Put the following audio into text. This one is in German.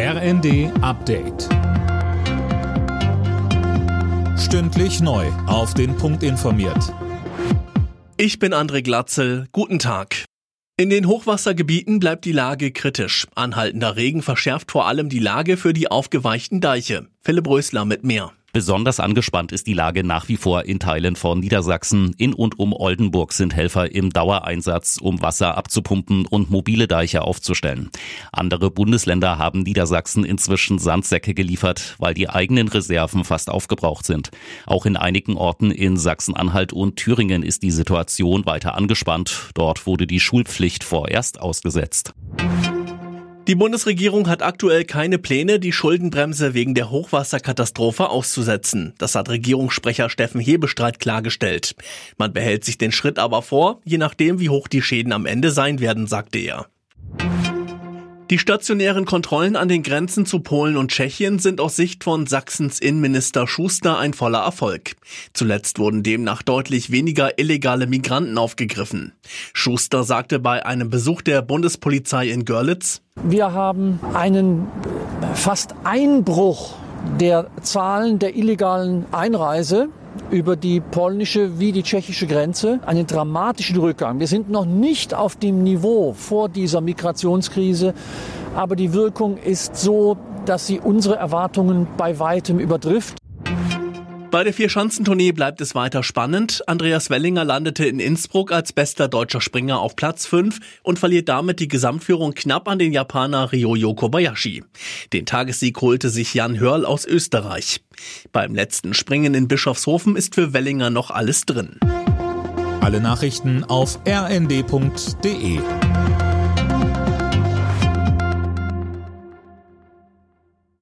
RND Update. Stündlich neu. Auf den Punkt informiert. Ich bin André Glatzel. Guten Tag. In den Hochwassergebieten bleibt die Lage kritisch. Anhaltender Regen verschärft vor allem die Lage für die aufgeweichten Deiche. Philipp Rösler mit mehr. Besonders angespannt ist die Lage nach wie vor in Teilen von Niedersachsen. In und um Oldenburg sind Helfer im Dauereinsatz, um Wasser abzupumpen und mobile Deiche aufzustellen. Andere Bundesländer haben Niedersachsen inzwischen Sandsäcke geliefert, weil die eigenen Reserven fast aufgebraucht sind. Auch in einigen Orten in Sachsen-Anhalt und Thüringen ist die Situation weiter angespannt. Dort wurde die Schulpflicht vorerst ausgesetzt. Die Bundesregierung hat aktuell keine Pläne, die Schuldenbremse wegen der Hochwasserkatastrophe auszusetzen. Das hat Regierungssprecher Steffen Hebestreit klargestellt. Man behält sich den Schritt aber vor, je nachdem, wie hoch die Schäden am Ende sein werden, sagte er. Die stationären Kontrollen an den Grenzen zu Polen und Tschechien sind aus Sicht von Sachsens Innenminister Schuster ein voller Erfolg. Zuletzt wurden demnach deutlich weniger illegale Migranten aufgegriffen. Schuster sagte bei einem Besuch der Bundespolizei in Görlitz, Wir haben einen fast Einbruch der Zahlen der illegalen Einreise über die polnische wie die tschechische Grenze einen dramatischen Rückgang. Wir sind noch nicht auf dem Niveau vor dieser Migrationskrise, aber die Wirkung ist so, dass sie unsere Erwartungen bei weitem übertrifft. Bei der Vierschanzentournee bleibt es weiter spannend. Andreas Wellinger landete in Innsbruck als bester deutscher Springer auf Platz 5 und verliert damit die Gesamtführung knapp an den Japaner Ryoyo Kobayashi. Den Tagessieg holte sich Jan Hörl aus Österreich. Beim letzten Springen in Bischofshofen ist für Wellinger noch alles drin. Alle Nachrichten auf rnd.de